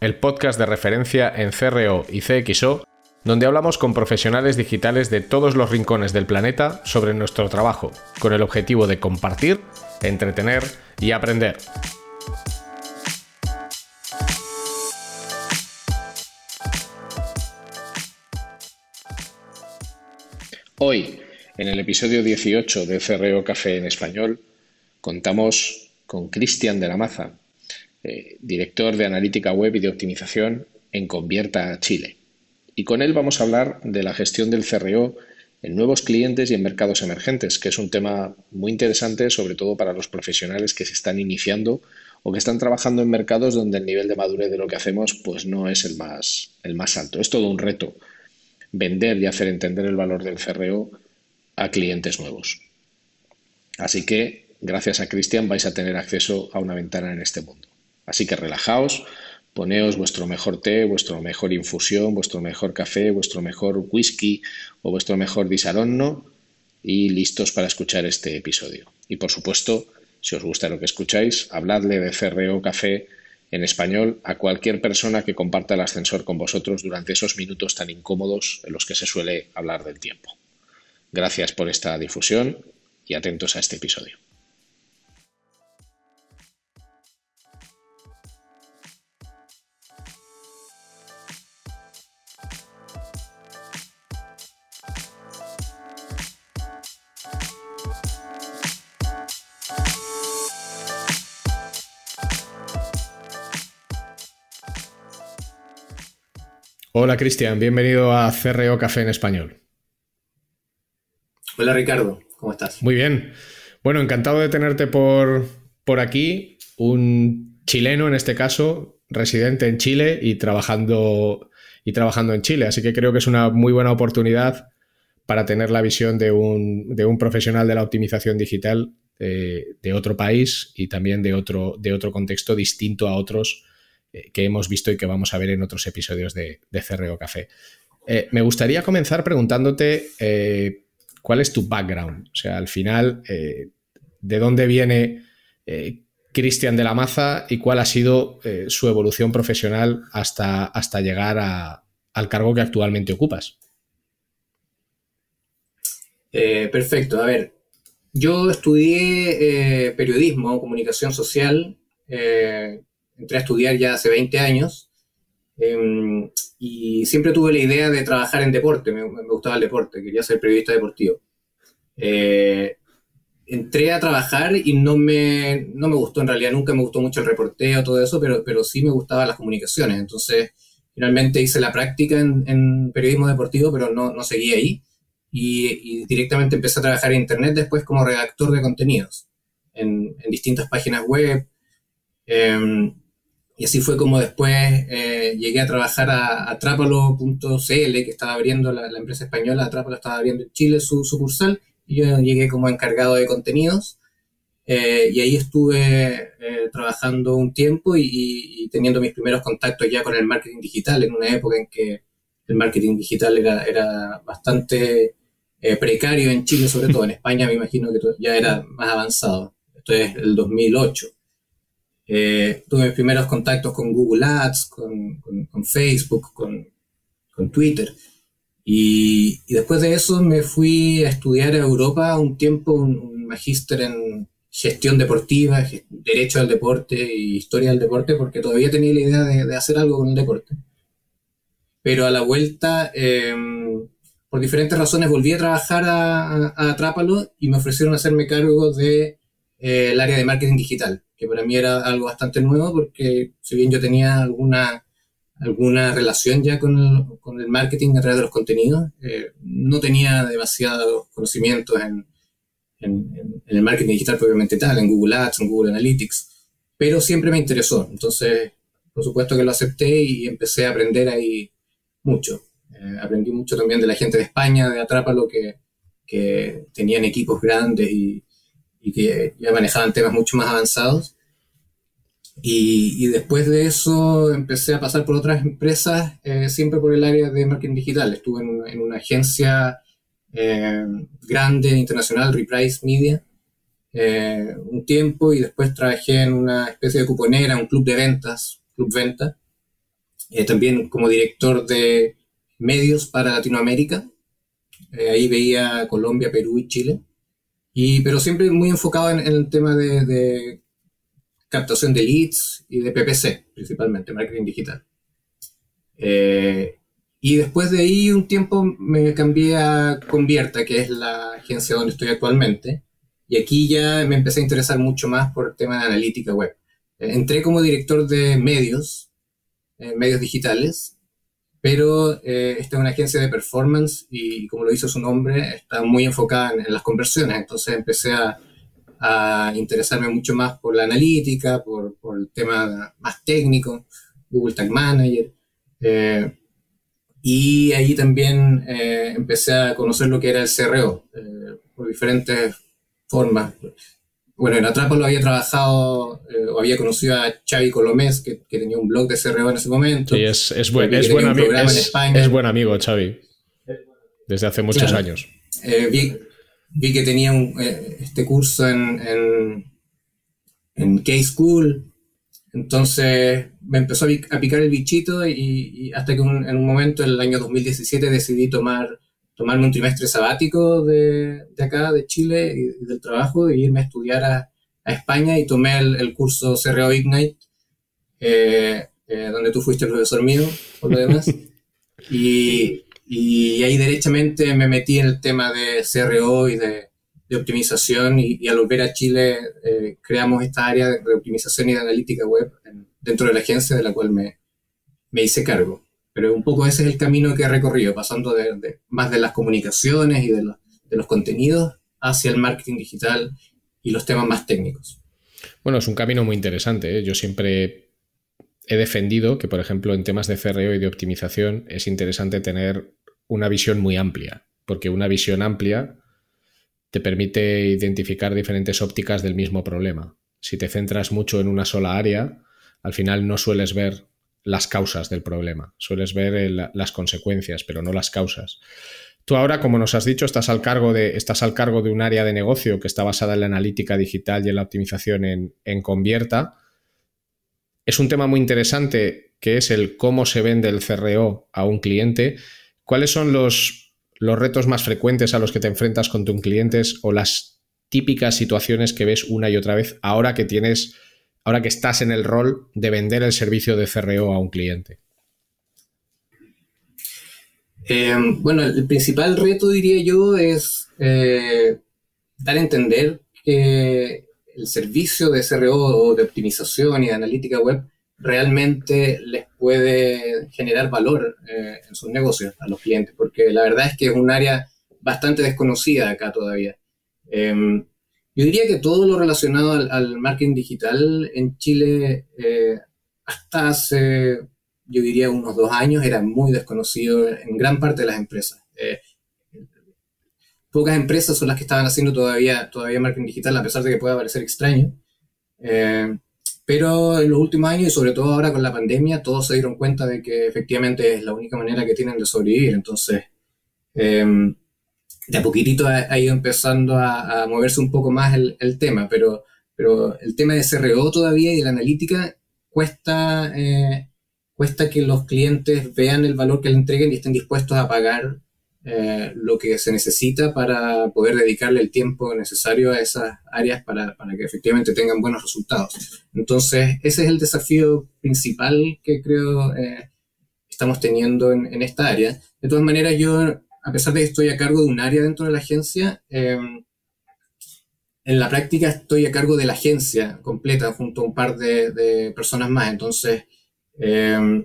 el podcast de referencia en CRO y CXO, donde hablamos con profesionales digitales de todos los rincones del planeta sobre nuestro trabajo, con el objetivo de compartir, entretener y aprender. Hoy, en el episodio 18 de CRO Café en español, contamos con Cristian de la Maza, eh, director de analítica web y de optimización en Convierta Chile. Y con él vamos a hablar de la gestión del CRO en nuevos clientes y en mercados emergentes, que es un tema muy interesante, sobre todo para los profesionales que se están iniciando o que están trabajando en mercados donde el nivel de madurez de lo que hacemos pues no es el más, el más alto. Es todo un reto vender y hacer entender el valor del CRO a clientes nuevos. Así que gracias a Cristian vais a tener acceso a una ventana en este mundo. Así que relajaos, poneos vuestro mejor té, vuestro mejor infusión, vuestro mejor café, vuestro mejor whisky o vuestro mejor disaronno y listos para escuchar este episodio. Y por supuesto, si os gusta lo que escucháis, habladle de CRO Café en español a cualquier persona que comparta el ascensor con vosotros durante esos minutos tan incómodos en los que se suele hablar del tiempo. Gracias por esta difusión y atentos a este episodio. Hola Cristian, bienvenido a CRO Café en Español. Hola Ricardo, ¿cómo estás? Muy bien. Bueno, encantado de tenerte por, por aquí, un chileno en este caso, residente en Chile y trabajando, y trabajando en Chile. Así que creo que es una muy buena oportunidad para tener la visión de un, de un profesional de la optimización digital eh, de otro país y también de otro, de otro contexto distinto a otros eh, que hemos visto y que vamos a ver en otros episodios de, de CRO Café. Eh, me gustaría comenzar preguntándote eh, cuál es tu background. O sea, al final, ¿de dónde viene Cristian de la Maza y cuál ha sido su evolución profesional hasta, hasta llegar al cargo que actualmente ocupas? perfecto. A ver, yo estudié periodismo, comunicación social entré a estudiar ya hace 20 años em, y siempre tuve la idea de trabajar en deporte, me, gustaba el deporte, quería ser periodista deportivo. Eh, entré a trabajar y no me, no me gustó, en realidad nunca me gustó mucho el reporteo, todo eso, pero, pero sí me gustaban las comunicaciones. Entonces, finalmente hice la práctica en, periodismo deportivo, pero no, no seguí ahí. Y, directamente empecé a trabajar en Internet después como redactor de contenidos en, en distintas páginas web. Em, y así fue como después eh, llegué a trabajar a, Atrápalo.cl, que estaba abriendo la, empresa española, Atrápalo estaba abriendo en Chile su sucursal, y yo llegué como encargado de contenidos. Eh, y ahí estuve eh, trabajando un tiempo y, teniendo mis primeros contactos ya con el marketing digital, en una época en que el marketing digital era, era bastante precario en Chile, sobre todo en España me imagino que ya era más avanzado. Esto es el 2008. Eh, tuve mis primeros contactos con Google Ads, con, Facebook, con, Twitter. Y, después de eso me fui a estudiar a Europa un tiempo, un, magíster en gestión deportiva, derecho al deporte y historia del deporte, porque todavía tenía la idea de, hacer algo con el deporte. Pero a la vuelta, em, por diferentes razones, volví a trabajar a, a, Atrápalo y me ofrecieron hacerme cargo del de, eh, área de marketing digital que para mí era algo bastante nuevo porque si bien yo tenía alguna, alguna relación ya con el, con el marketing a través de los contenidos, eh, no tenía demasiados conocimientos en, en, el marketing digital propiamente tal, en Google Ads, en Google Analytics, pero siempre me interesó. Entonces, por supuesto que lo acepté y empecé a aprender ahí mucho. Eh, aprendí mucho también de la gente de España, de Atrápalo, que, que tenían equipos grandes y, y, que ya manejaban temas mucho más avanzados. Y, y, después de eso empecé a pasar por otras empresas, eh, siempre por el área de marketing digital. Estuve en, en una agencia eh, grande, internacional, Reprise Media, eh, un tiempo y después trabajé en una especie de cuponera, un club de ventas, Club Venta, eh, también como director de medios para Latinoamérica. Eh, ahí veía Colombia, Perú y Chile. Y, pero siempre muy enfocado en, en el tema de, de, captación de leads y de PPC, principalmente, marketing digital. Eh, y después de ahí un tiempo me cambié a Convierta, que es la agencia donde estoy actualmente. Y aquí ya me empecé a interesar mucho más por el tema de analítica web. Eh, entré como director de medios, eh, medios digitales, pero eh, esta es una agencia de performance y como lo hizo su nombre, está muy enfocada en, las conversiones. Entonces empecé a, interesarme mucho más por la analítica, por, el tema más técnico, Google Tag Manager. Eh, y ahí también eh, empecé a conocer lo que era el CRO, por diferentes formas. Bueno, en Atrapo lo había trabajado, eh, o había conocido a Xavi Colomés, que, que, tenía un blog de CRO en ese momento. Sí, es, es, buen, es, buen, amigo, es, es buen amigo, Xavi, desde hace muchos claro. años. Eh, vi, vi, que tenía un, eh, este curso en, en, en K-School, entonces me empezó a picar el bichito y, y hasta que un, en un momento, en el año 2017, decidí tomar, tomarme un trimestre sabático de, de acá, de Chile y, y, del trabajo e irme a estudiar a, a España y tomé el, el curso CRO Ignite, eh, eh, donde tú fuiste el profesor mío, por lo demás. y, y ahí derechamente me metí en el tema de CRO y de, de optimización y, y, al volver a Chile eh, creamos esta área de, optimización y de analítica web en, dentro de la agencia de la cual me, me, hice cargo. Pero un poco ese es el camino que he recorrido, pasando de, más de las comunicaciones y de los contenidos hacia el marketing digital y los temas más técnicos. Bueno, es un camino muy interesante. ¿eh? Yo siempre he defendido que, por ejemplo, en temas de CRO y de optimización es interesante tener una visión muy amplia, porque una visión amplia te permite identificar diferentes ópticas del mismo problema. Si te centras mucho en una sola área, al final no sueles ver las causas del problema, sueles ver el, las consecuencias, pero no las causas. Tú ahora, como nos has dicho, estás al, cargo de, estás al cargo de un área de negocio que está basada en la analítica digital y en la optimización en, en Convierta. Es un tema muy interesante que es el cómo se vende el CRO a un cliente. ¿Cuáles son los los retos más frecuentes a los que te enfrentas con tus clientes o las típicas situaciones que ves una y otra vez ahora que tienes, ahora que estás en el rol de vender el servicio de CRO a un cliente? Eh, bueno, el principal reto, diría yo, es eh, dar a entender que el servicio de CRO o de optimización y de analítica web realmente les puede generar valor eh, en sus negocios a los clientes, porque la verdad es que es un área bastante desconocida acá todavía. Yo diría que todo lo relacionado al, al marketing digital en Chile eh, hasta hace, yo diría, unos dos años era muy desconocido en gran parte de las empresas. Eh, pocas empresas son las que estaban haciendo todavía, todavía marketing digital, a pesar de que pueda parecer extraño. Eh, pero en los últimos años y sobre todo ahora con la pandemia, todos se dieron cuenta de que efectivamente es la única manera que tienen de sobrevivir. Entonces, eh, de a poquitito ha, ido empezando a, moverse un poco más el, el, tema, pero, pero el tema de CRO todavía y de la analítica cuesta, eh, cuesta que los clientes vean el valor que le entreguen y estén dispuestos a pagar eh, lo que se necesita para poder dedicarle el tiempo necesario a esas áreas para, para, que efectivamente tengan buenos resultados. Entonces, ese es el desafío principal que creo eh, estamos teniendo en, en, esta área. De todas maneras, yo, a pesar de que estoy a cargo de un área dentro de la agencia, eh, en la práctica estoy a cargo de la agencia completa junto a un par de, personas más. Entonces, eh,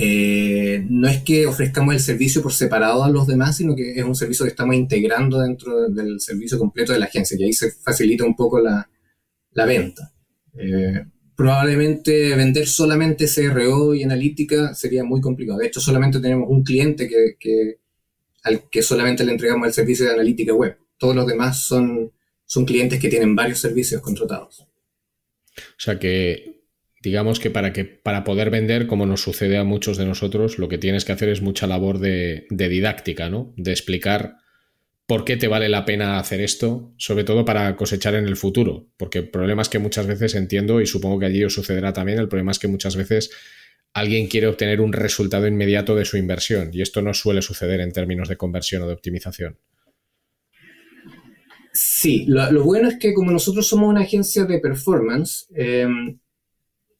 eh, no es que ofrezcamos el servicio por separado a los demás, sino que es un servicio que estamos integrando dentro del servicio completo de la agencia y ahí se facilita un poco la, la venta. Eh, probablemente vender solamente CRO y analítica sería muy complicado. De hecho, solamente tenemos un cliente que, al que solamente le entregamos el servicio de analítica web. Todos los demás son, son clientes que tienen varios servicios contratados. O sea que digamos que para que para poder vender, como nos sucede a muchos de nosotros, lo que tienes que hacer es mucha labor de, de didáctica, ¿no? De explicar por qué te vale la pena hacer esto, sobre todo para cosechar en el futuro. Porque el problema es que muchas veces entiendo, y supongo que allí os sucederá también, el problema es que muchas veces alguien quiere obtener un resultado inmediato de su inversión, y esto no suele suceder en términos de conversión o de optimización. Sí, lo, bueno es que como nosotros somos una agencia de performance, em,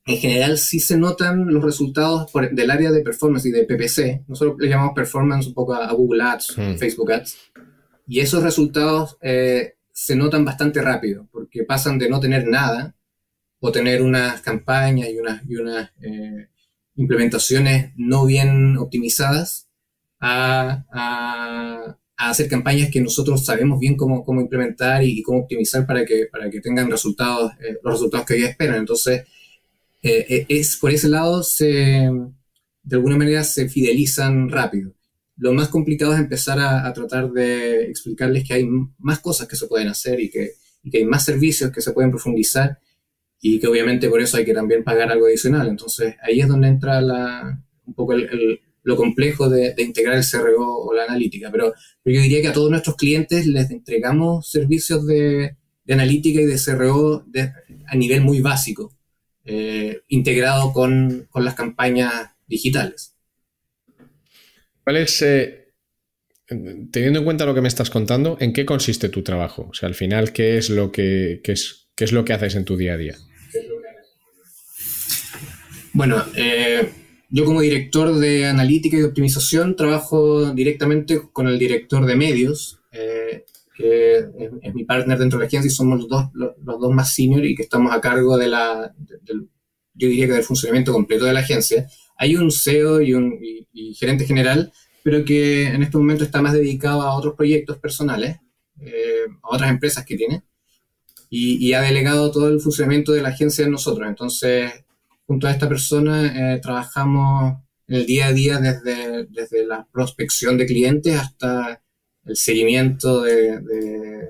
en general sí se notan los resultados del área de performance y de PPC. Nosotros le llamamos performance un poco a, Google Ads, hmm. Facebook Ads. Y esos resultados eh, se notan bastante rápido, porque pasan de no tener nada o tener unas campañas y unas, y eh, implementaciones no bien optimizadas a, hacer campañas que nosotros sabemos bien cómo, cómo implementar y, cómo optimizar para que, para que tengan resultados, eh, los resultados que ellos esperan. Entonces, es por ese lado, se, de alguna manera se fidelizan rápido. Lo más complicado es empezar a, tratar de explicarles que hay más cosas que se pueden hacer y que, hay más servicios que se pueden profundizar y que obviamente por eso hay que también pagar algo adicional. Entonces ahí es donde entra la, un poco lo complejo de, integrar el CRO o la analítica. Pero, yo diría que a todos nuestros clientes les entregamos servicios de, analítica y de CRO a nivel muy básico, eh, integrado con las campañas digitales. ¿Cuál es, eh, teniendo en cuenta lo que me estás contando, en qué consiste tu trabajo? O sea, al final, ¿qué es lo que, es, qué es lo que haces en tu día a día? Bueno, eh, yo como director de analítica y optimización trabajo directamente con el director de medios, eh, que es, mi partner dentro de la agencia y somos los dos, los, dos más senior y que estamos a cargo de la, yo diría que del funcionamiento completo de la agencia hay un CEO y un gerente general, pero que en este momento está más dedicado a otros proyectos personales, eh, a otras empresas que tiene, y, ha delegado todo el funcionamiento de la agencia en nosotros. Entonces, junto a esta persona, eh, trabajamos el día a día desde, desde la prospección de clientes hasta el seguimiento de, de,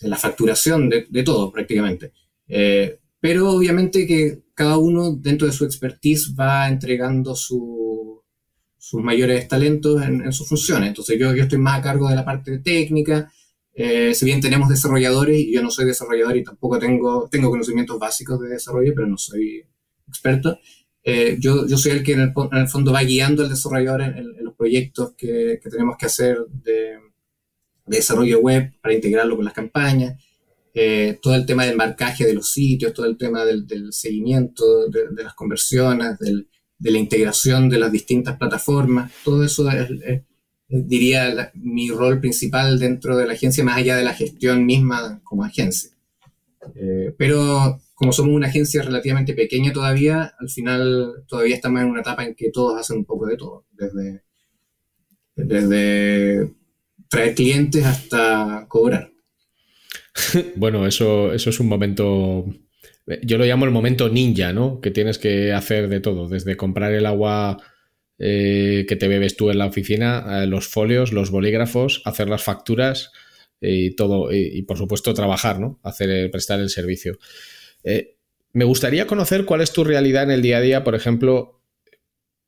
la facturación, de, de todo prácticamente. Eh, pero obviamente que cada uno dentro de su expertise va entregando sus mayores talentos en, sus funciones. Entonces yo, yo estoy más a cargo de la parte técnica, eh, si bien tenemos desarrolladores y yo no soy desarrollador y tampoco tengo, tengo conocimientos básicos de desarrollo, pero no soy experto, eh, yo, yo, soy el que en el, fondo va guiando al desarrollador en, los proyectos que, que, tenemos que hacer de, de desarrollo web para integrarlo con las campañas. Eh, todo el tema del marcaje de los sitios, todo el tema del, seguimiento de, las conversiones, de la integración de las distintas plataformas, todo eso es, diría, mi rol principal dentro de la agencia, más allá de la gestión misma como agencia. Eh, pero como somos una agencia relativamente pequeña todavía, al final todavía estamos en una etapa en que todos hacen un poco de todo, desde, desde traer clientes hasta cobrar. bueno, eso, eso es un momento. Yo lo llamo el momento ninja, ¿no? Que tienes que hacer de todo, desde comprar el agua eh, que te bebes tú en la oficina, los folios, los bolígrafos, hacer las facturas y todo, y, por supuesto trabajar, ¿no? Hacer, prestar el servicio. Eh, me gustaría conocer cuál es tu realidad en el día a día, por ejemplo,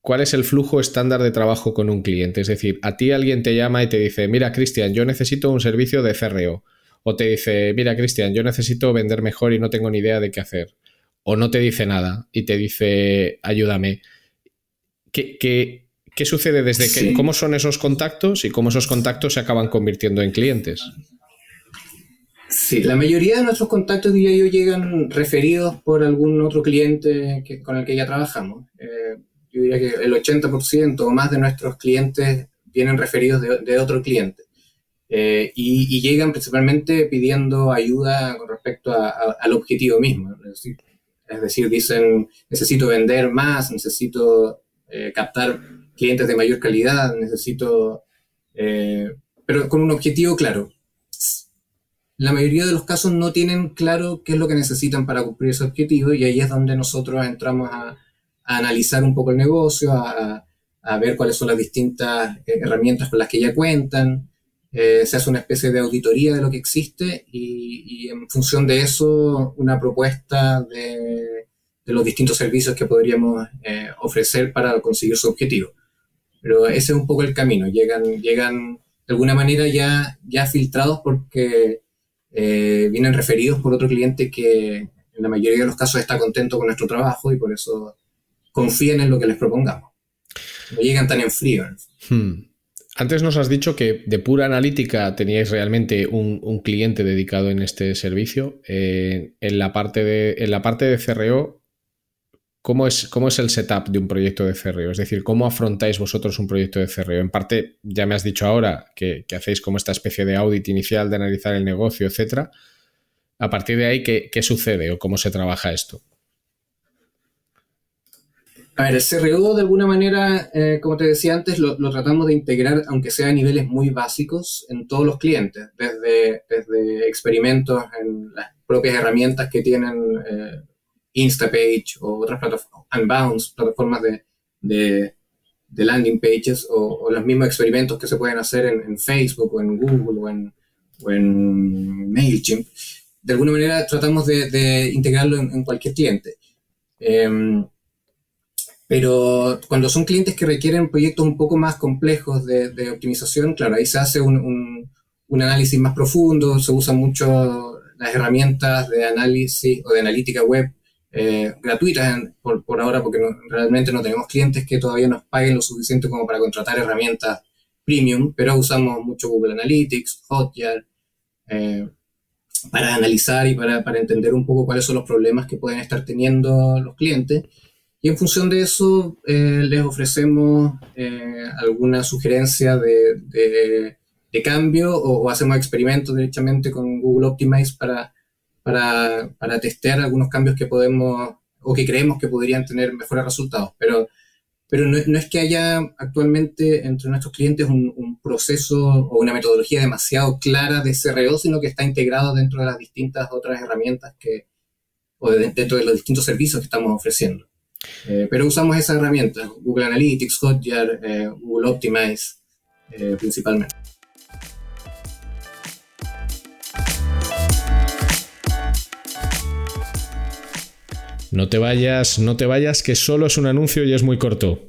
cuál es el flujo estándar de trabajo con un cliente. Es decir, a ti alguien te llama y te dice, mira, Cristian, yo necesito un servicio de CRO o te dice, mira, Cristian, yo necesito vender mejor y no tengo ni idea de qué hacer. O no te dice nada y te dice, ayúdame. ¿Qué, qué, sucede desde que, cómo son esos contactos y cómo esos contactos se acaban convirtiendo en clientes? Sí, la mayoría de nuestros contactos, diría yo, llegan referidos por algún otro cliente que, con el que ya trabajamos. Eh, yo diría que el 80% o más de nuestros clientes vienen referidos de, de otro cliente. Eh, y, llegan principalmente pidiendo ayuda con respecto al objetivo mismo. Es decir, dicen, necesito vender más, necesito eh, captar clientes de mayor calidad, necesito... Eh, pero con un objetivo claro. la mayoría de los casos no tienen claro qué es lo que necesitan para cumplir ese objetivo y ahí es donde nosotros entramos a, analizar un poco el negocio, a, ver cuáles son las distintas herramientas con las que ya cuentan. Eh, se hace una especie de auditoría de lo que existe y, en función de eso una propuesta de, los distintos servicios que podríamos eh, ofrecer para conseguir su objetivo. Pero ese es un poco el camino. Llegan, llegan de alguna manera ya, ya filtrados porque eh, vienen referidos por otro cliente que en la mayoría de los casos está contento con nuestro trabajo y por eso confían en lo que les propongamos. No llegan tan en frío. Hmm. Antes nos has dicho que de pura analítica teníais realmente un, cliente dedicado en este servicio. Eh, en, la parte de, en la parte de CRO, ¿Cómo es, ¿Cómo es el setup de un proyecto de CRO? Es decir, ¿cómo afrontáis vosotros un proyecto de CRO? En parte, ya me has dicho ahora que, hacéis como esta especie de audit inicial de analizar el negocio, etcétera. A partir de ahí, ¿qué, sucede o cómo se trabaja esto? A ver, el CRO de alguna manera, eh, como te decía antes, lo, tratamos de integrar, aunque sea a niveles muy básicos, en todos los clientes, desde, desde experimentos en las propias herramientas que tienen eh, Instapage o otras plataformas, Unbounce, plataformas de, landing pages o, los mismos experimentos que se pueden hacer en, Facebook o en Google o en, o en, MailChimp. De alguna manera tratamos de, integrarlo en, cualquier cliente. Em, pero cuando son clientes que requieren proyectos un poco más complejos de, optimización, claro, ahí se hace un, análisis más profundo, se usan mucho las herramientas de análisis o de analítica web eh, gratuitas por, ahora, porque realmente no tenemos clientes que todavía nos paguen lo suficiente como para contratar herramientas premium, pero usamos mucho Google Analytics, Hotjar, eh, para analizar y para, entender un poco cuáles son los problemas que pueden estar teniendo los clientes. Y en función de eso, eh, les ofrecemos alguna sugerencia de, de, de cambio o, hacemos experimentos directamente con Google Optimize para para, para testear algunos cambios que podemos o que creemos que podrían tener mejores resultados. Pero, pero no, no es que haya actualmente entre nuestros clientes un, un, proceso o una metodología demasiado clara de CRO, sino que está integrado dentro de las distintas otras herramientas que, o dentro de los distintos servicios que estamos ofreciendo. Eh, pero usamos esas herramientas, Google Analytics, Hotjar, eh, Google Optimize, eh, principalmente. No te vayas, no te vayas, que solo es un anuncio y es muy corto.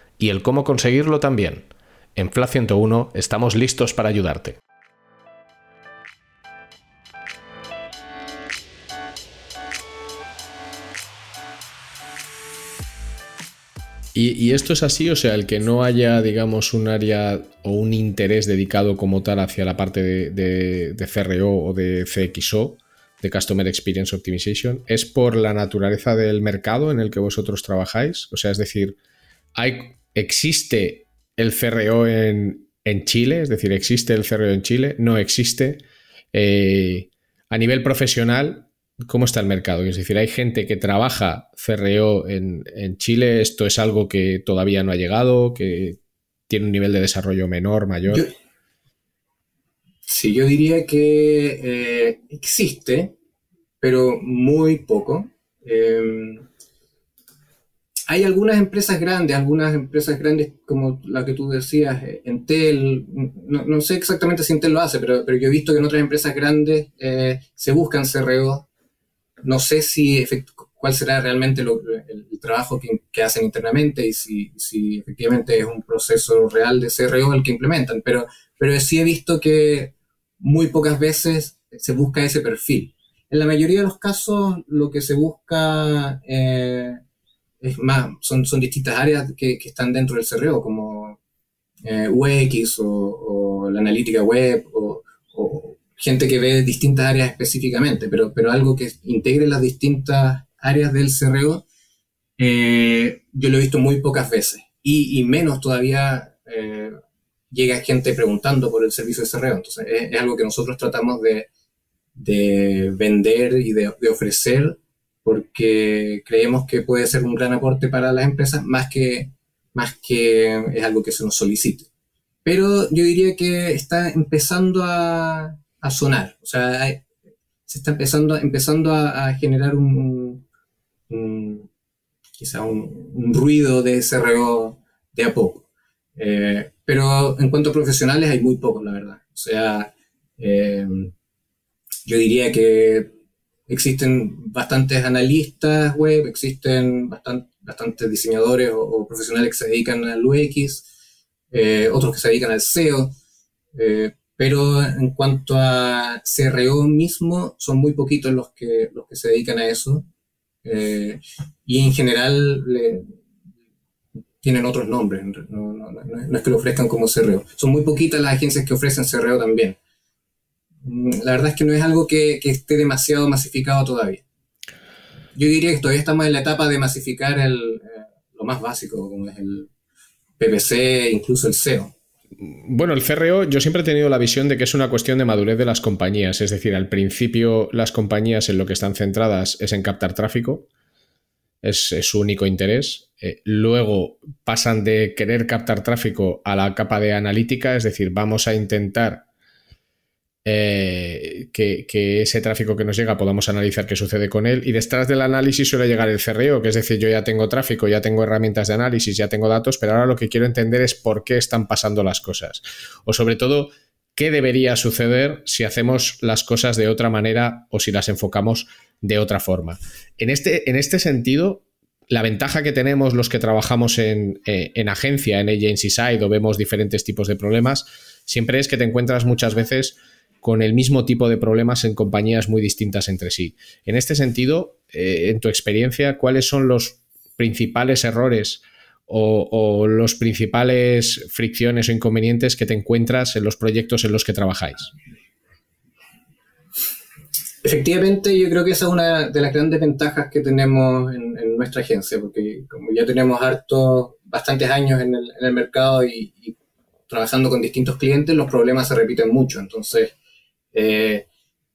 y el cómo conseguirlo también. En Flat 101 estamos listos para ayudarte. Y, esto es así, o sea, el que no haya, digamos, un área o un interés dedicado como tal hacia la parte de, de, CRO o de CXO, de Customer Experience Optimization, es por la naturaleza del mercado en el que vosotros trabajáis. O sea, es decir, hay, existe el CRO en, Chile, es decir, existe el CRO en Chile, no existe. Eh, a nivel profesional, ¿Cómo está el mercado? Es decir, hay gente que trabaja CRO en, Chile, esto es algo que todavía no ha llegado, que tiene un nivel de desarrollo menor, mayor. sí, yo diría que eh, existe, pero muy poco. Em, hay algunas empresas grandes, algunas empresas grandes como la que tú decías, eh, Entel, no, sé exactamente si Entel lo hace, pero, yo he visto que en otras empresas grandes eh, se buscan CRO no sé si cuál será realmente el, trabajo que, hacen internamente y si, efectivamente es un proceso real de CRO el que implementan, pero, pero sí he visto que muy pocas veces se busca ese perfil. En la mayoría de los casos lo que se busca eh, es más, son, son distintas áreas que, que están dentro del CRO, como eh, UX o, la analítica web o, gente que ve distintas áreas específicamente, pero, pero algo que integre las distintas áreas del CRO, eh, yo lo he visto muy pocas veces y, menos todavía eh, llega gente preguntando por el servicio de CRO. Entonces es, algo que nosotros tratamos de, de vender y de, de, ofrecer porque creemos que puede ser un gran aporte para las empresas más que, más que es algo que se nos solicite. Pero yo diría que está empezando a, a sonar, o sea, se está empezando, empezando a, generar un, un quizá un, ruido de SRO de a poco. Eh, pero en cuanto a profesionales hay muy pocos, la verdad. O sea, eh, yo diría que existen bastantes analistas web, existen bastantes diseñadores o, profesionales que se dedican al UX, eh, otros que se dedican al SEO, eh, pero en cuanto a CRO mismo, son muy poquitos los que, los que se dedican a eso. Eh, y en general tienen otros nombres, no, no, es que lo ofrezcan como CRO. Son muy poquitas las agencias que ofrecen CRO también. Mm, la verdad es que no es algo que, esté demasiado masificado todavía. Yo diría que todavía estamos en la etapa de masificar eh, lo más básico, como es el PPC, incluso el SEO. Bueno, el CRO yo siempre he tenido la visión de que es una cuestión de madurez de las compañías, es decir, al principio las compañías en lo que están centradas es en captar tráfico, es, su único interés. Eh, luego pasan de querer captar tráfico a la capa de analítica, es decir, vamos a intentar eh, que, ese tráfico que nos llega podamos analizar qué sucede con él. Y detrás del análisis suele llegar el CRO, que es decir, yo ya tengo tráfico, ya tengo herramientas de análisis, ya tengo datos, pero ahora lo que quiero entender es por qué están pasando las cosas. O sobre todo, qué debería suceder si hacemos las cosas de otra manera o si las enfocamos de otra forma. En este, en este sentido, la ventaja que tenemos los que trabajamos en, eh, en agencia, en agency side o vemos diferentes tipos de problemas, siempre es que te encuentras muchas veces con el mismo tipo de problemas en compañías muy distintas entre sí. En este sentido, eh, en tu experiencia, ¿cuáles son los principales errores o, o, los principales fricciones o inconvenientes que te encuentras en los proyectos en los que trabajáis? Efectivamente, yo creo que esa es una de las grandes ventajas que tenemos en, nuestra agencia, porque como ya tenemos harto, bastantes años en el, mercado y, y, trabajando con distintos clientes, los problemas se repiten mucho. Entonces, eh,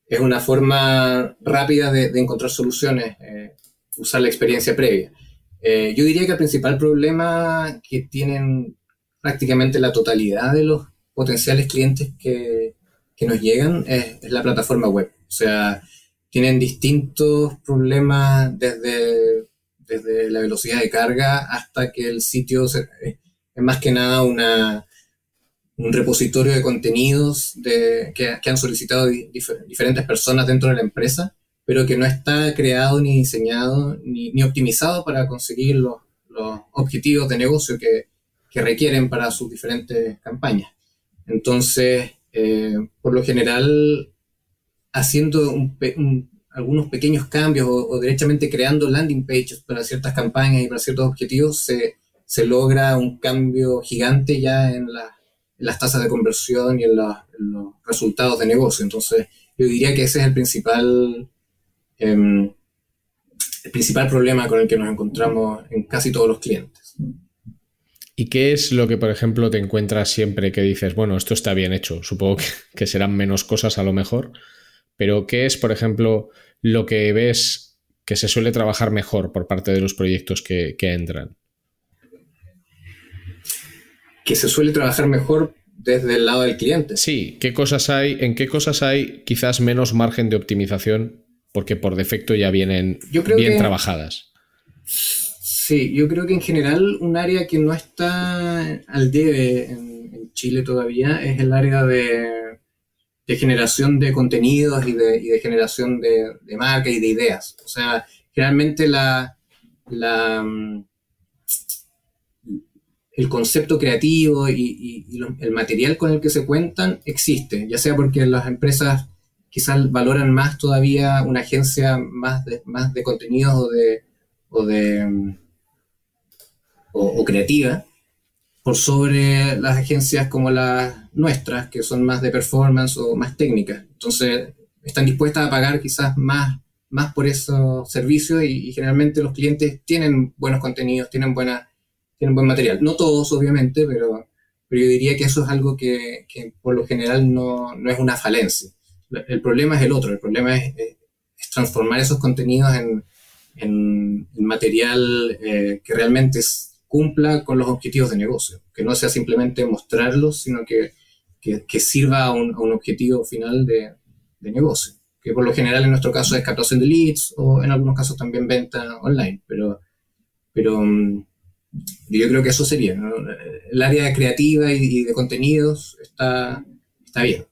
es una forma rápida de, encontrar soluciones, eh, usar la experiencia previa. Eh, yo diría que el principal problema que tienen prácticamente la totalidad de los potenciales clientes que, que nos llegan es, la plataforma web. O sea, tienen distintos problemas desde, desde la velocidad de carga hasta que el sitio es más que nada una, un repositorio de contenidos que, han solicitado diferentes personas dentro de la empresa, pero que no está creado ni diseñado ni, optimizado para conseguir los, objetivos de negocio que, requieren para sus diferentes campañas. Entonces, eh, por lo general, haciendo algunos pequeños cambios o, o, derechamente creando landing pages para ciertas campañas y para ciertos objetivos, se, logra un cambio gigante ya en la las tasas de conversión y en, los resultados de negocio. Entonces, yo diría que ese es el principal, em, el principal problema con el que nos encontramos en casi todos los clientes. ¿Y qué es lo que, por ejemplo, te encuentras siempre que dices, bueno, esto está bien hecho? Supongo que, serán menos cosas a lo mejor, pero ¿qué es, por ejemplo, lo que ves que se suele trabajar mejor por parte de los proyectos que entran? Que se suele trabajar mejor desde el lado del cliente. Sí, ¿qué cosas hay, ¿en qué cosas hay quizás menos margen de optimización? Porque por defecto ya vienen bien trabajadas. Sí, yo creo que en general un área que no está al debe en, Chile todavía es el área de, generación de contenidos y de, generación de, de marca y de ideas. O sea, generalmente la, la mm, el concepto creativo y, el material con el que se cuentan existe, ya sea porque las empresas quizás valoran más todavía una agencia más de, más de contenidos o de, de, o, creativa por sobre las agencias como las nuestras, que son más de performance o más técnicas. Entonces, están dispuestas a pagar quizás más, más por esos servicios y, generalmente los clientes tienen buenos contenidos, tienen, buena, tienen buen material. No todos, obviamente, pero, pero yo diría que eso es algo que, que por lo general no, no, es una falencia. El problema es el otro, el problema es, es transformar esos contenidos en, en, material eh, que realmente cumpla con los objetivos de negocio, que no sea simplemente mostrarlos, sino que, que, sirva a un, a un, objetivo final de, de, negocio, que por lo general en nuestro caso es captación de leads o en algunos casos también venta online, pero, pero mm, yo creo que eso sería. El área creativa y, de contenidos está, está bien.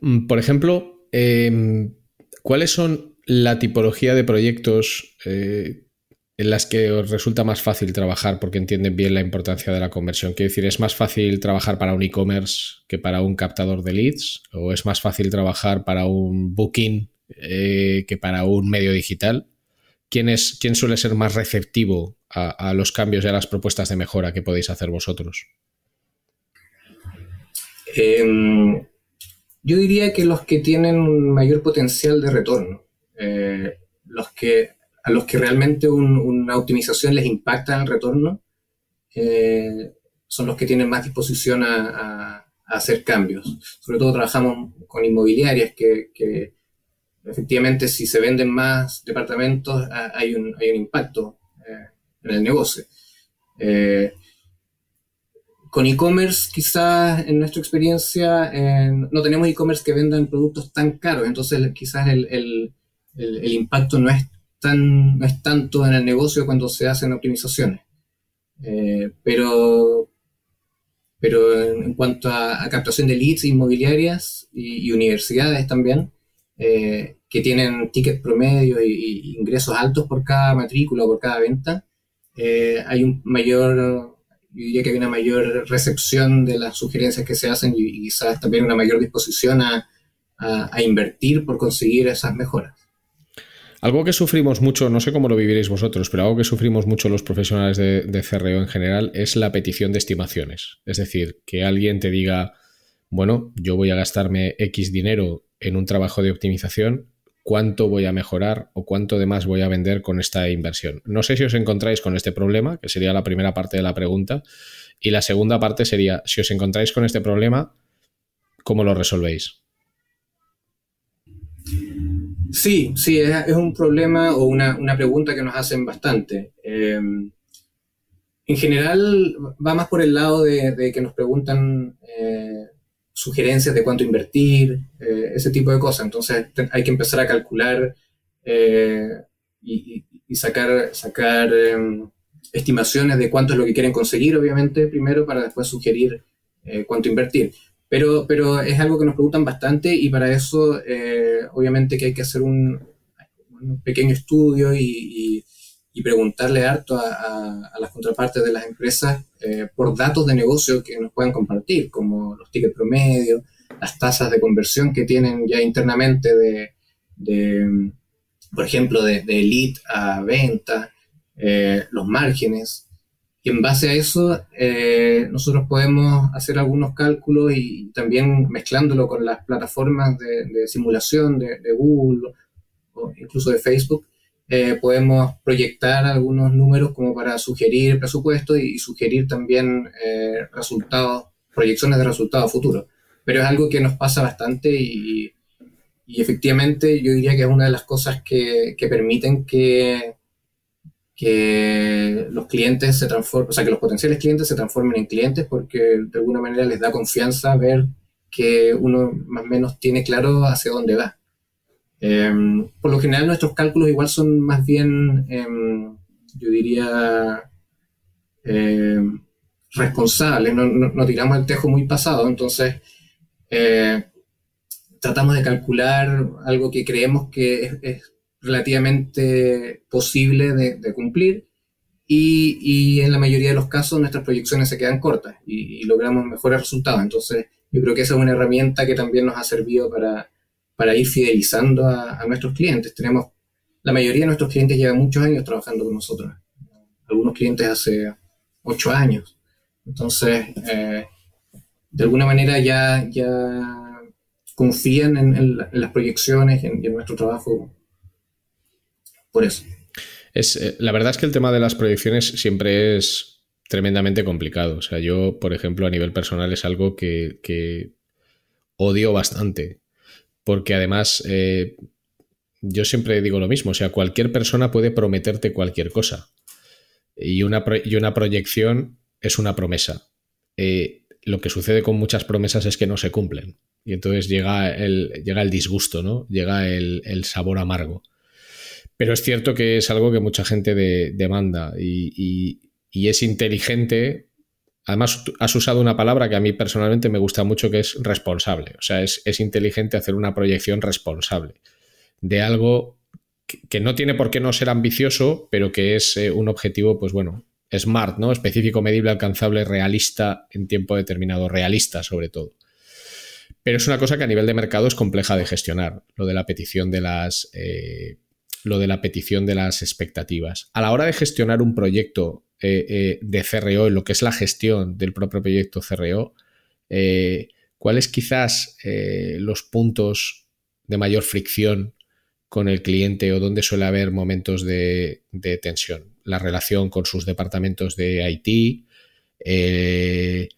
Mm, por ejemplo, em, ¿cuáles son la tipología de proyectos eh, en las que os resulta más fácil trabajar porque entienden bien la importancia de la conversión? Quiero decir, ¿es más fácil trabajar para un e-commerce que para un captador de leads? ¿O es más fácil trabajar para un booking eh, que para un medio digital? ¿Quién, es, ¿Quién suele ser más receptivo a, los cambios y a las propuestas de mejora que podéis hacer vosotros? Em, yo diría que los que tienen un mayor potencial de retorno. Eh, los que, a los que realmente una optimización les impacta en el retorno, eh, son los que tienen más disposición a, hacer cambios. Sobre todo trabajamos con inmobiliarias que, efectivamente si se venden más departamentos hay un, hay un impacto eh, en el negocio. con e-commerce, quizás en nuestra experiencia, no tenemos e-commerce que vendan productos tan caros, entonces quizás el, el, impacto no es, tan, no es tanto en el negocio cuando se hacen optimizaciones. Eh, pero, pero en, cuanto a, captación de leads inmobiliarias y, universidades también, eh, que tienen tickets promedio y, ingresos altos por cada matrícula o por cada venta, eh, hay un mayor, yo diría que hay una mayor recepción de las sugerencias que se hacen y, quizás también una mayor disposición a, a invertir por conseguir esas mejoras. Algo que sufrimos mucho, no sé cómo lo viviréis vosotros, pero algo que sufrimos mucho los profesionales de, de CRO en general es la petición de estimaciones. Es decir, que alguien te diga, bueno, yo voy a gastarme X dinero en un trabajo de optimización, ¿cuánto voy a mejorar o cuánto de más voy a vender con esta inversión? No sé si os encontráis con este problema, que sería la primera parte de la pregunta, y la segunda parte sería, si os encontráis con este problema, ¿cómo lo resolvéis? Sí, sí, es, un problema o una, pregunta que nos hacen bastante. Em, en general va más por el lado de, que nos preguntan eh, sugerencias de cuánto invertir, eh, ese tipo de cosas. Entonces hay que empezar a calcular eh, y, sacar, sacar em, estimaciones de cuánto es lo que quieren conseguir, obviamente, primero, para después sugerir cuánto invertir. Pero, pero es algo que nos preguntan bastante y para eso eh, obviamente que hay que hacer un, pequeño estudio y, y, preguntarle harto a, las contrapartes de las empresas eh, por datos de negocio que nos puedan compartir, como los tickets promedio, las tasas de conversión que tienen ya internamente de, de por ejemplo, de, de lead a venta, eh, los márgenes. Y en base a eso, eh, nosotros podemos hacer algunos cálculos y también mezclándolo con las plataformas de, simulación de, Google o incluso de Facebook, eh, podemos proyectar algunos números como para sugerir presupuestos y, sugerir también eh, resultados, proyecciones de resultados futuros. Pero es algo que nos pasa bastante y, y efectivamente yo diría que es una de las cosas que, que permiten que que los clientes se transformen, o sea, que los potenciales clientes se transformen en clientes porque de alguna manera les da confianza ver que uno más o menos tiene claro hacia dónde va. Em, por lo general nuestros cálculos igual son más bien, em, yo diría, em, responsables, no, no, tiramos el tejo muy pasado, entonces eh, tratamos de calcular algo que creemos que es relativamente posible de, cumplir y, en la mayoría de los casos nuestras proyecciones se quedan cortas y, logramos mejores resultados. Entonces yo creo que esa es una herramienta que también nos ha servido para, para ir fidelizando a, nuestros clientes. Tenemos, la mayoría de nuestros clientes llevan muchos años trabajando con nosotros. algunos clientes hace ocho años. Entonces, eh, de alguna manera ya, ya confían en, las proyecciones y en, nuestro trabajo por eso. Es, eh, la verdad es que el tema de las proyecciones siempre es tremendamente complicado. O sea, yo, por ejemplo, a nivel personal es algo que, odio bastante. Porque además, eh, yo siempre digo lo mismo. O sea, cualquier persona puede prometerte cualquier cosa. Y una, y una proyección es una promesa. Eh, lo que sucede con muchas promesas es que no se cumplen. Y entonces llega el, llega el disgusto, ¿no? Llega el, sabor amargo. Pero es cierto que es algo que mucha gente demanda y, es inteligente. Además, has usado una palabra que a mí personalmente me gusta mucho, que es responsable. O sea, es, inteligente hacer una proyección responsable de algo que, no tiene por qué no ser ambicioso, pero que es eh, un objetivo, pues bueno, SMART, ¿no? Específico, medible, alcanzable, realista en tiempo determinado, realista sobre todo. Pero es una cosa que a nivel de mercado es compleja de gestionar, lo de la petición de las. Eh, lo de la petición de las expectativas. A la hora de gestionar un proyecto eh, eh, de CRO, en lo que es la gestión del propio proyecto CRO, ¿cuáles quizás los puntos de mayor fricción con el cliente o dónde suele haber momentos de tensión? la relación con sus departamentos de IT, eh,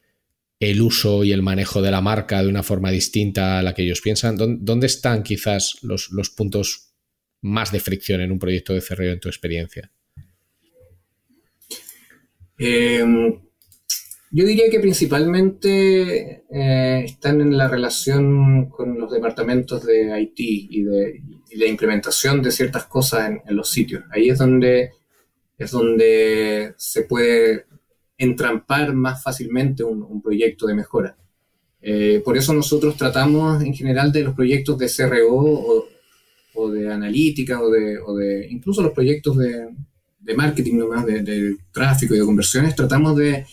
el uso y el manejo de la marca de una forma distinta a la que ellos piensan. ¿Dónde están quizás los, puntos más de fricción en un proyecto de CRO en tu experiencia? Em, yo diría que principalmente eh, están en la relación con los departamentos de IT y de, la implementación de ciertas cosas en, los sitios. Ahí es donde es donde se puede entrampar más fácilmente un, proyecto de mejora. Eh, por eso nosotros tratamos en general de los proyectos de CRO o, de analítica o de, incluso los proyectos de, marketing nomás, de, tráfico y de conversiones, tratamos de,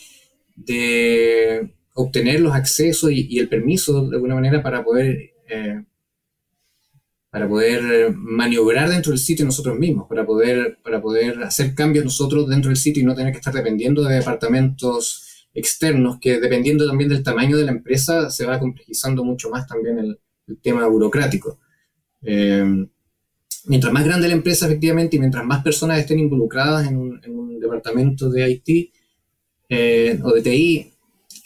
obtener los accesos y, el permiso de alguna manera para poder eh, para poder maniobrar dentro del sitio nosotros mismos, para poder, para poder hacer cambios nosotros dentro del sitio y no tener que estar dependiendo de departamentos externos, que dependiendo también del tamaño de la empresa se va complejizando mucho más también el, tema burocrático. Eh, mientras más grande la empresa efectivamente y mientras más personas estén involucradas en un, departamento de IT eh, o de TI,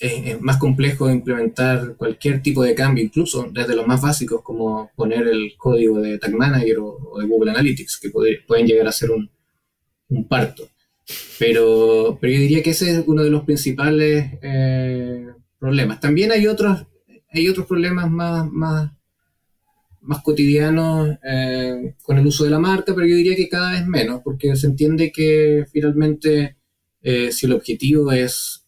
es, más complejo implementar cualquier tipo de cambio, incluso desde los más básicos como poner el código de Tag Manager o, de Google Analytics, que pueden llegar a ser un, parto. Pero, pero yo diría que ese es uno de los principales eh, problemas. También hay otros, hay otros problemas más, más, más cotidianos eh, con el uso de la marca, pero yo diría que cada vez menos, porque se entiende que finalmente eh, si el objetivo es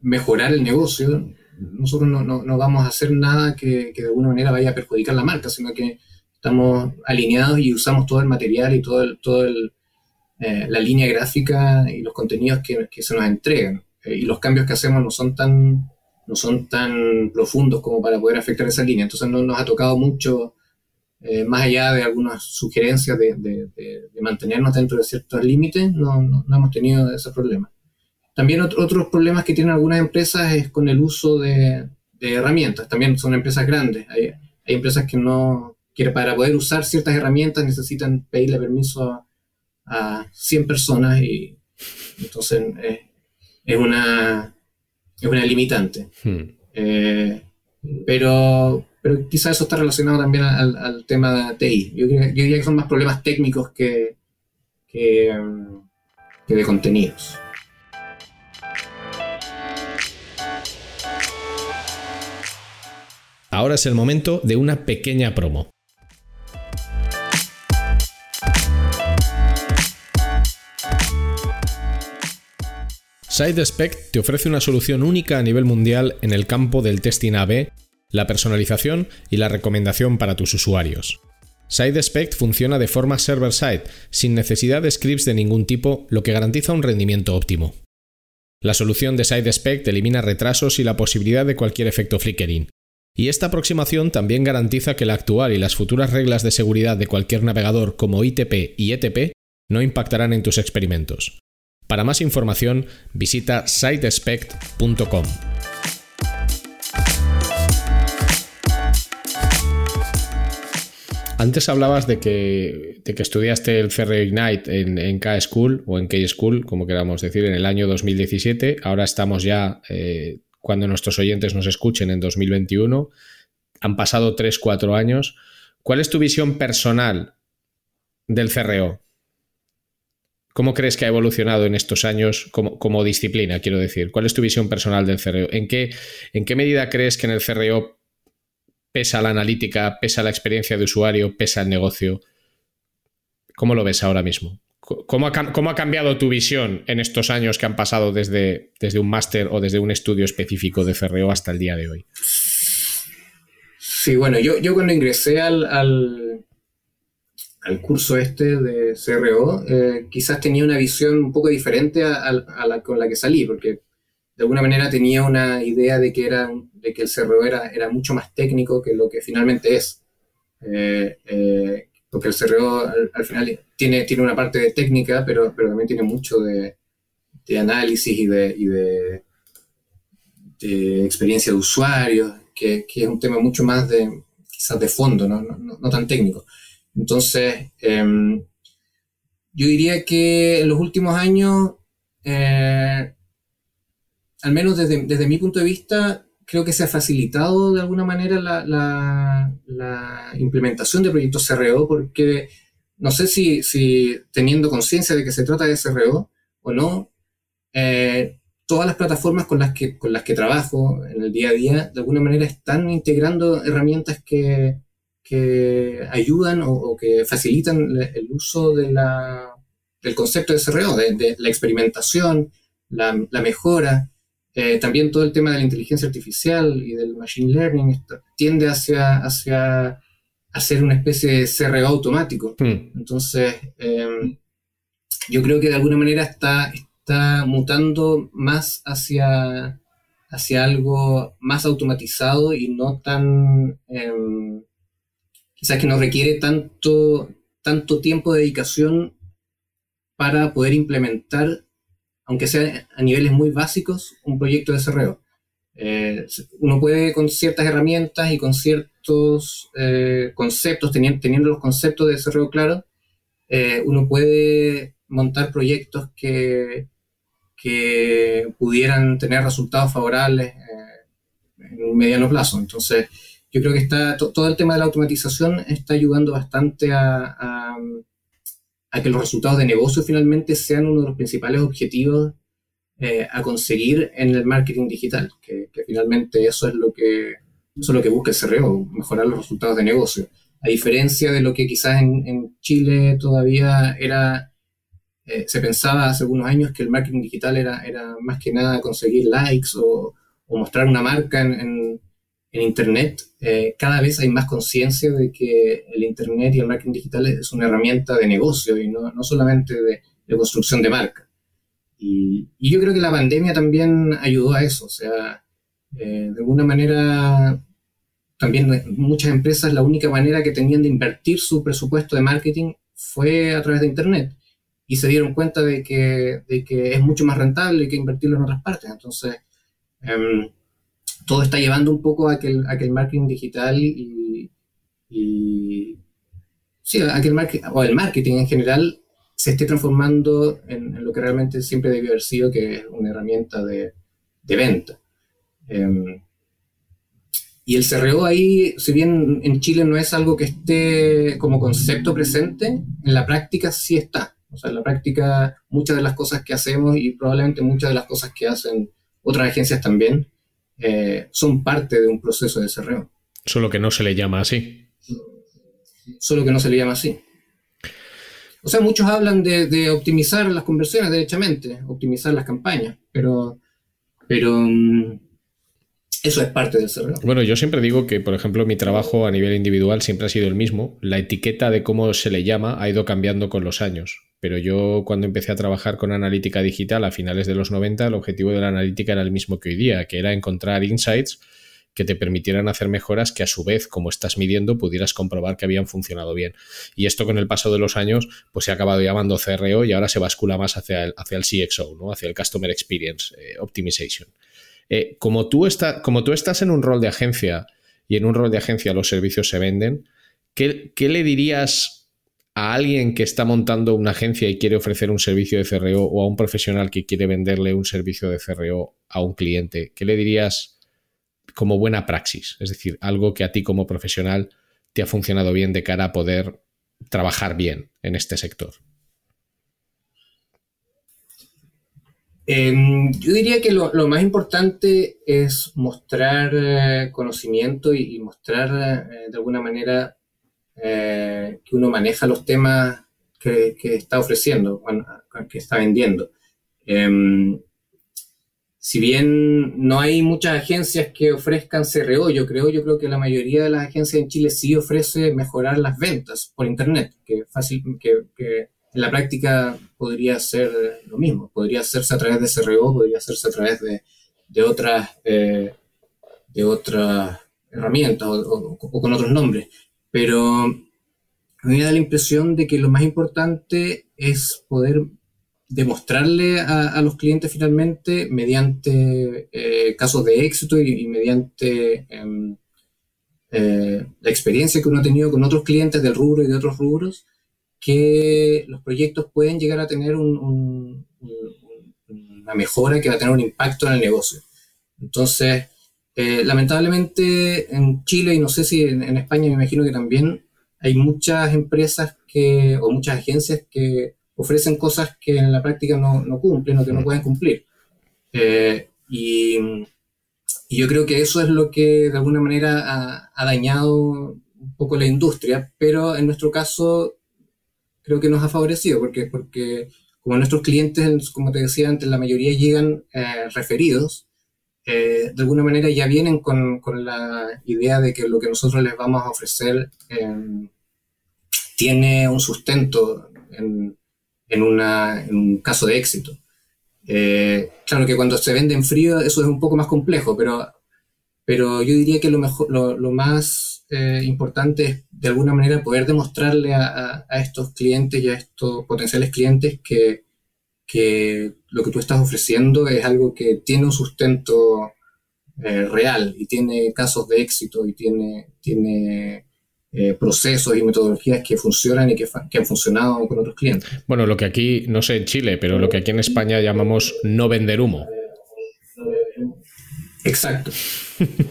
mejorar el negocio, nosotros no, no, vamos a hacer nada que, de alguna manera vaya a perjudicar la marca, sino que estamos alineados y usamos todo el material y todo, el, todo el, eh, la línea gráfica y los contenidos que, que se nos entregan. Eh, y los cambios que hacemos no son tan no son tan profundos como para poder afectar esa línea. Entonces no nos ha tocado mucho, eh, más allá de algunas sugerencias de, mantenernos dentro de ciertos límites, no, no, hemos tenido ese problema. También otros problemas que tienen algunas empresas es con el uso de, herramientas. También son empresas grandes. Hay, empresas que no, quieren para poder usar ciertas herramientas necesitan pedirle permiso a, 100 personas y entonces eh, es, una, es una limitante. Hmm. Eh, pero, pero quizás eso está relacionado también al, tema de TI. Yo, diría que son más problemas técnicos que, que de contenidos. Ahora es el momento de una pequeña promo. SideSpec te ofrece una solución única a nivel mundial en el campo del testing AB, la personalización y la recomendación para tus usuarios. SideSpec funciona de forma server-side, sin necesidad de scripts de ningún tipo, lo que garantiza un rendimiento óptimo. La solución de SideSpec elimina retrasos y la posibilidad de cualquier efecto flickering, y esta aproximación también garantiza que la actual y las futuras reglas de seguridad de cualquier navegador como ITP y ETP no impactarán en tus experimentos. Para más información, visita sitespect.com. Antes hablabas de que, que estudiaste el CRE Ignite en, K-School o en K-School, como queramos decir, en el año 2017. Ahora estamos ya, eh, cuando nuestros oyentes nos escuchen, en 2021. Han pasado 3-4 años. ¿Cuál es tu visión personal del CRO? ¿Cómo crees que ha evolucionado en estos años como, disciplina, quiero decir? ¿Cuál es tu visión personal del CRO? ¿En qué, ¿En qué medida crees que en el CRO pesa la analítica, pesa la experiencia de usuario, pesa el negocio? ¿Cómo lo ves ahora mismo? ¿Cómo ha, cambiado tu visión en estos años que han pasado desde, desde un máster o desde un estudio específico de CRO hasta el día de hoy? Sí, bueno, yo, yo cuando ingresé al, al curso este de CRO, eh, quizás tenía una visión un poco diferente a, la con la que salí, porque de alguna manera tenía una idea de que, era, de que el CRO era, mucho más técnico que lo que finalmente es. Eh, eh, porque el CRO al, final tiene, tiene una parte de técnica, pero, pero también tiene mucho de, análisis y de, experiencia de usuario, que, es un tema mucho más de quizás de fondo, no tan técnico. Entonces, em, yo diría que en los últimos años, eh, al menos desde, mi punto de vista, creo que se ha facilitado de alguna manera la, implementación de proyectos CRO, porque no sé si, teniendo conciencia de que se trata de CRO o no, eh, todas las plataformas con las, que, con las que trabajo en el día a día, de alguna manera están integrando herramientas que, que ayudan o, que facilitan el uso de la, del concepto de SRO, de, la experimentación, la, mejora. Eh, también todo el tema de la inteligencia artificial y del machine learning tiende hacia, hacia hacer una especie de CRO automático. Hmm. Entonces, em, yo creo que de alguna manera está, está mutando más hacia, hacia algo más automatizado y no tan em, quizás que no requiere tanto, tanto tiempo de dedicación para poder implementar, aunque sea a niveles muy básicos, un proyecto de CRO. Eh, uno puede con ciertas herramientas y con ciertos eh, conceptos, teniendo, los conceptos de CRO claros, eh, uno puede montar proyectos que, que pudieran tener resultados favorables en un mediano plazo. Entonces, yo creo que está todo el tema de la automatización está ayudando bastante a, que los resultados de negocio finalmente sean uno de los principales objetivos eh, a conseguir en el marketing digital, que, finalmente eso es lo que eso es lo que busca el CRO, mejorar los resultados de negocio. A diferencia de lo que quizás en, Chile todavía era, eh, se pensaba hace algunos años que el marketing digital era, era más que nada conseguir likes o, mostrar una marca en en Internet, eh, cada vez hay más conciencia de que el Internet y el marketing digital es una herramienta de negocio y no, no solamente de, construcción de marca. Y, y, yo creo que la pandemia también ayudó a eso. O sea, eh, de alguna manera, también muchas empresas la única manera que tenían de invertir su presupuesto de marketing fue a través de Internet. Y se dieron cuenta de que, de que es mucho más rentable que invertirlo en otras partes. Entonces, em, todo está llevando un poco a que el, marketing digital y, sí, a que el marketing, o el marketing en general se esté transformando en, lo que realmente siempre debió haber sido, que es una herramienta de, venta. Em, y el CRO ahí, si bien en Chile no es algo que esté como concepto presente, en la práctica sí está. O sea, en la práctica muchas de las cosas que hacemos y probablemente muchas de las cosas que hacen otras agencias también, eh, son parte de un proceso de CRO. Solo que no se le llama así. Solo que no se le llama así. O sea, muchos hablan de, optimizar las conversiones, derechamente, optimizar las campañas, pero, pero mm, eso es parte del CRO. Bueno, yo siempre digo que, por ejemplo, mi trabajo a nivel individual siempre ha sido el mismo. La etiqueta de cómo se le llama ha ido cambiando con los años pero yo cuando empecé a trabajar con analítica digital a finales de los 90, el objetivo de la analítica era el mismo que hoy día, que era encontrar insights que te permitieran hacer mejoras que a su vez, como estás midiendo, pudieras comprobar que habían funcionado bien. Y esto con el paso de los años, pues se ha acabado llamando CRO y ahora se bascula más hacia el, hacia el CXO, ¿no? hacia el Customer Experience eh, Optimization. Eh, como, tú como tú estás en un rol de agencia y en un rol de agencia los servicios se venden, ¿qué, qué le dirías a alguien que está montando una agencia y quiere ofrecer un servicio de CRO o a un profesional que quiere venderle un servicio de CRO a un cliente? ¿Qué le dirías? como buena praxis, es decir, algo que a ti como profesional te ha funcionado bien de cara a poder trabajar bien en este sector? Em, yo diría que lo, más importante es mostrar eh, conocimiento y, mostrar eh, de alguna manera eh, que uno maneja los temas que, está ofreciendo, que está vendiendo. Em, si bien no hay muchas agencias que ofrezcan CRO, yo creo, yo creo que la mayoría de las agencias en Chile sí ofrece mejorar las ventas por internet, que fácil, que, en la práctica podría ser lo mismo, podría hacerse a través de CRO, podría hacerse a través de, otras eh, de otras herramientas o, con otros nombres, pero a mí me da la impresión de que lo más importante es poder demostrarle a, los clientes finalmente mediante eh, casos de éxito y, mediante em, eh, la experiencia que uno ha tenido con otros clientes del rubro y de otros rubros, que los proyectos pueden llegar a tener una mejora que va a tener un impacto en el negocio. Entonces, eh, lamentablemente en Chile y no sé si en, en España me imagino que también hay muchas empresas que, o muchas agencias que ofrecen cosas que en la práctica no, no cumplen o que no pueden cumplir. Eh, y, yo creo que eso es lo que de alguna manera ha, dañado un poco la industria, pero en nuestro caso creo que nos ha favorecido, porque, porque como nuestros clientes, como te decía antes, la mayoría llegan eh, referidos, de alguna manera ya vienen con, con, la idea de que lo que nosotros les vamos a ofrecer tiene un sustento en, en, un caso de éxito. Eh, claro que cuando se vende en frío eso es un poco más complejo, pero, pero yo diría que lo, mejor, lo, más eh, importante es de alguna manera poder demostrarle a, estos clientes y a estos potenciales clientes que, que, lo que tú estás ofreciendo es algo que tiene un sustento eh, real y tiene casos de éxito y tiene, tiene eh, procesos y metodologías que funcionan y que, han funcionado con otros clientes. Bueno, lo que aquí, no sé en Chile, pero lo que aquí en España llamamos no vender humo. Exacto.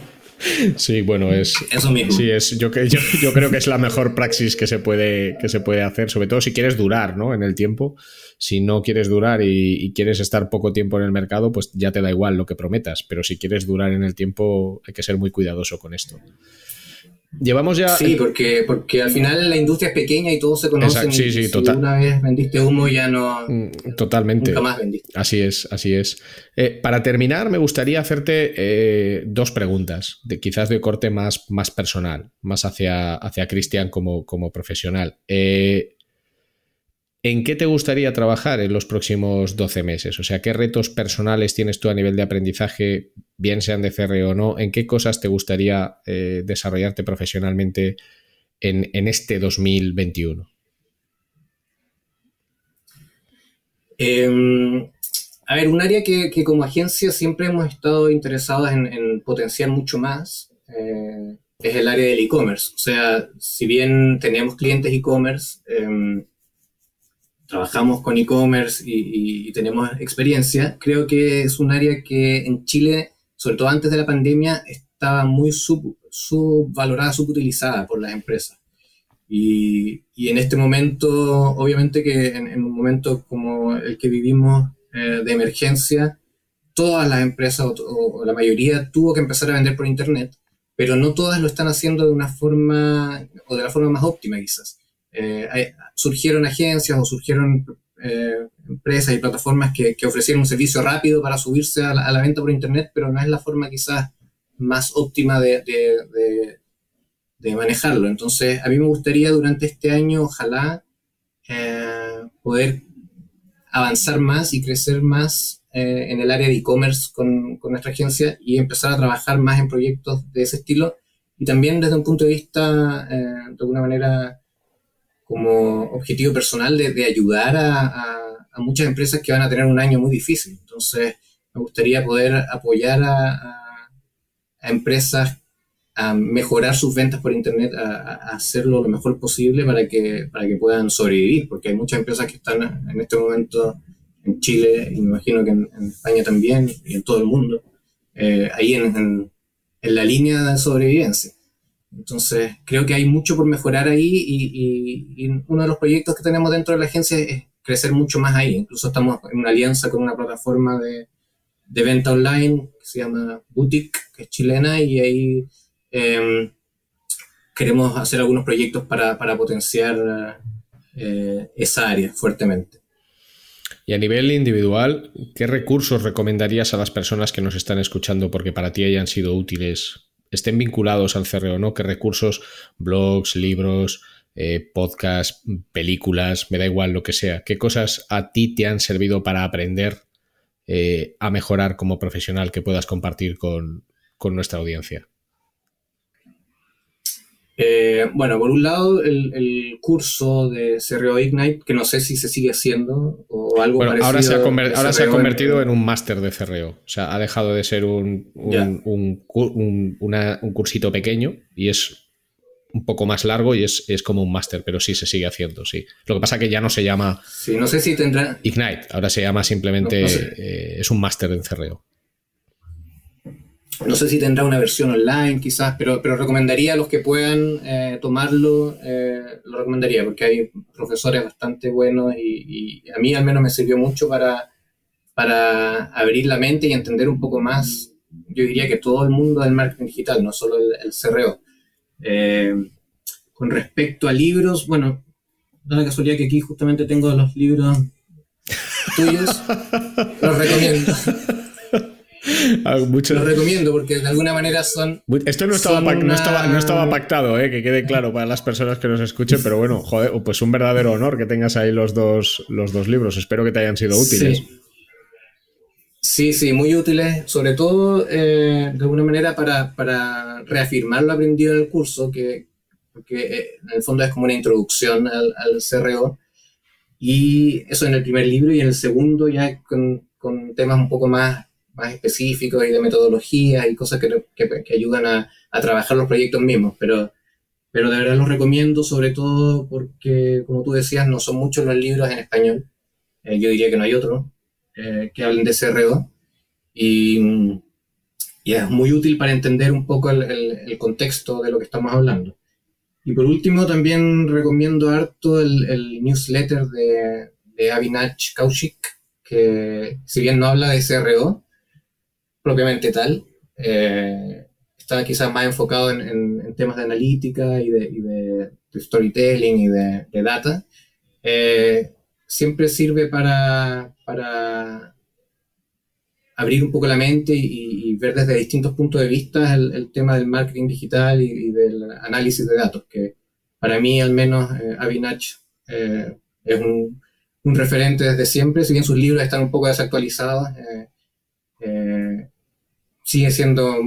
Sí, bueno, es. Eso mismo. Sí, es, yo, yo, yo, creo que es la mejor praxis que se, puede, que se puede hacer, sobre todo si quieres durar ¿no? en el tiempo. Si no quieres durar y, y, quieres estar poco tiempo en el mercado, pues ya te da igual lo que prometas. Pero si quieres durar en el tiempo, hay que ser muy cuidadoso con esto. Llevamos ya. Sí, porque, porque al final la industria es pequeña y todos se conocen. sí, sí, si una vez vendiste humo, ya no. Mm, totalmente. Nunca más vendiste. Así es, así es. Eh, para terminar, me gustaría hacerte eh, dos preguntas, de, quizás de corte más, más personal, más hacia, hacia Cristian como, como profesional. Eh, ¿En qué te gustaría trabajar en los próximos 12 meses? O sea, ¿qué retos personales tienes tú a nivel de aprendizaje, bien sean de CR o no? ¿En qué cosas te gustaría eh, desarrollarte profesionalmente en, este 2021? Em, a ver, un área que, como agencia siempre hemos estado interesados en, potenciar mucho más eh, es el área del e-commerce. O sea, si bien tenemos clientes e-commerce, em, trabajamos con e-commerce y, tenemos experiencia, creo que es un área que en Chile, sobre todo antes de la pandemia, estaba muy subvalorada, subutilizada por las empresas. Y, en este momento, obviamente que en, un momento como el que vivimos eh, de emergencia, todas las empresas o, la mayoría tuvo que empezar a vender por Internet, pero no todas lo están haciendo de una forma o de la forma más óptima quizás. Eh, surgieron agencias o surgieron eh, empresas y plataformas que, ofrecieron un servicio rápido para subirse a la, venta por Internet, pero no es la forma quizás más óptima de, manejarlo. Entonces, a mí me gustaría durante este año, ojalá, eh, poder avanzar más y crecer más en el área de e-commerce con, nuestra agencia y empezar a trabajar más en proyectos de ese estilo y también desde un punto de vista, de alguna manera, como objetivo personal de, ayudar a, muchas empresas que van a tener un año muy difícil. Entonces, me gustaría poder apoyar a, a empresas a mejorar sus ventas por Internet, a, hacerlo lo mejor posible para que, para que puedan sobrevivir, porque hay muchas empresas que están en este momento en Chile, y me imagino que en, España también, y en todo el mundo, eh, ahí en, en, la línea de sobrevivencia. Entonces, creo que hay mucho por mejorar ahí y, uno de los proyectos que tenemos dentro de la agencia es crecer mucho más ahí. Incluso estamos en una alianza con una plataforma de, venta online que se llama Boutique, que es chilena, y ahí Em, queremos hacer algunos proyectos para, potenciar eh, esa área fuertemente. Y a nivel individual, ¿qué recursos recomendarías a las personas que nos están escuchando porque para ti hayan sido útiles, estén vinculados al CRO, ¿no? ¿Qué recursos, blogs, libros, eh, podcasts, películas, me da igual lo que sea? ¿Qué cosas a ti te han servido para aprender eh, a mejorar como profesional que puedas compartir con nuestra audiencia? Eh, bueno, por un lado, el, curso de CRO Ignite, que no sé si se sigue haciendo o algo parecido. Ahora se ha, ahora se ha convertido en, un máster de CRO. O sea, ha dejado de ser un, un, un, cursito pequeño y es un poco más largo y es, como un máster, pero sí se sigue haciendo, sí. Lo que pasa que ya no se llama. Sí, no sé si tendrá. Ignite, ahora se llama simplemente. Eh, es un máster en CRO. No sé si tendrá una versión online quizás, pero, pero recomendaría a los que puedan eh, tomarlo, eh, lo recomendaría porque hay profesores bastante buenos y, a mí al menos me sirvió mucho para, para abrir la mente y entender un poco más, yo diría que todo el mundo del marketing digital, no solo el, el CRO. Eh, con respecto a libros, bueno, da la casualidad que aquí justamente tengo los libros tuyos, los recomiendo. Ah, Lo recomiendo porque de alguna manera son. Esto no estaba, no estaba, pactado, eh, que quede claro para las personas que nos escuchen, pero bueno, joder, pues un verdadero honor que tengas ahí los dos, los dos libros. Espero que te hayan sido útiles. Sí, sí, muy útiles, sobre todo eh, de alguna manera para, reafirmar lo aprendido en el curso, que, eh, en el fondo es como una introducción al, al, CRO. Y eso en el primer libro y en el segundo ya con, con temas un poco más más específicos y de metodología y cosas que, que, ayudan a, a, trabajar los proyectos mismos, pero, pero de verdad los recomiendo sobre todo porque, como tú decías, no son muchos los libros en español, eh, yo diría que no hay otro, eh, que hablen de CRO y, y, es muy útil para entender un poco el, el, contexto de lo que estamos hablando. Y por último, también recomiendo harto el, el newsletter de, de Avinash Kaushik, que si bien no habla de CRO, propiamente tal. Eh, está quizás más enfocado en, temas de analítica y de, storytelling y de, data. Eh, siempre sirve para, para, abrir un poco la mente y, ver desde distintos puntos de vista el, tema del marketing digital y, del análisis de datos, que para mí al menos eh, eh, es un, un, referente desde siempre, si bien sus libros están un poco desactualizados sigue siendo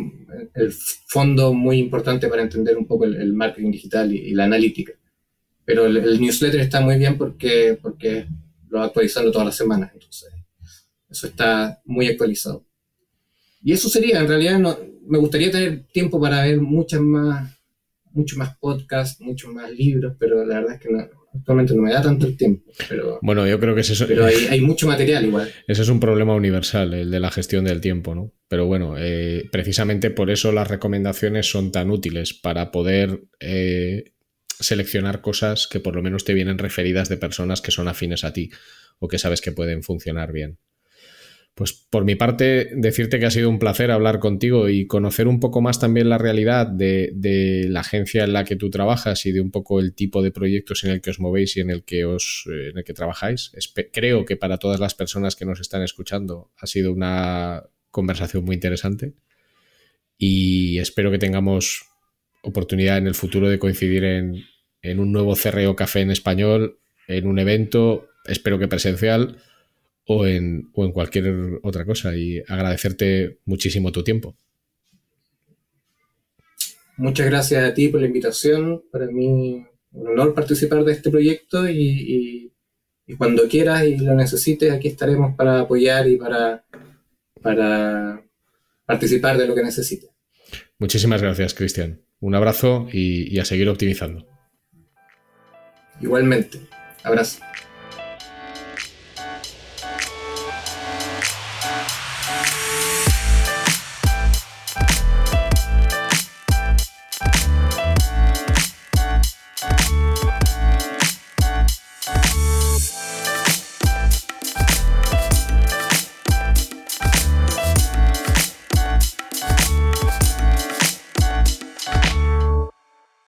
el fondo muy importante para entender un poco el, marketing digital y, la analítica. Pero el, newsletter está muy bien porque, porque lo va actualizando todas las semanas, entonces eso está muy actualizado. Y eso sería, en realidad no, me gustaría tener tiempo para ver muchas más, muchos más podcasts, muchos más libros, pero la verdad es que no, actualmente no me da tanto el tiempo. Pero, bueno, yo creo que es eso. Pero hay, hay, mucho material igual. Ese es un problema universal, el de la gestión del tiempo, ¿no? Pero bueno, eh, precisamente por eso las recomendaciones son tan útiles, para poder eh, seleccionar cosas que por lo menos te vienen referidas de personas que son afines a ti o que sabes que pueden funcionar bien. Pues por mi parte, decirte que ha sido un placer hablar contigo y conocer un poco más también la realidad de, la agencia en la que tú trabajas y de un poco el tipo de proyectos en el que os movéis y en el que os eh, en el que trabajáis. creo que para todas las personas que nos están escuchando ha sido una conversación muy interesante y espero que tengamos oportunidad en el futuro de coincidir en, un nuevo CRO Café en español, en un evento, espero que presencial o en, o en cualquier otra cosa. Y agradecerte muchísimo tu tiempo. Muchas gracias a ti por la invitación. Para mí un honor participar de este proyecto y, cuando quieras y lo necesites, aquí estaremos para apoyar y para, para participar de lo que necesites. Muchísimas gracias, Cristian. Un abrazo y a seguir optimizando. Igualmente. Abrazo.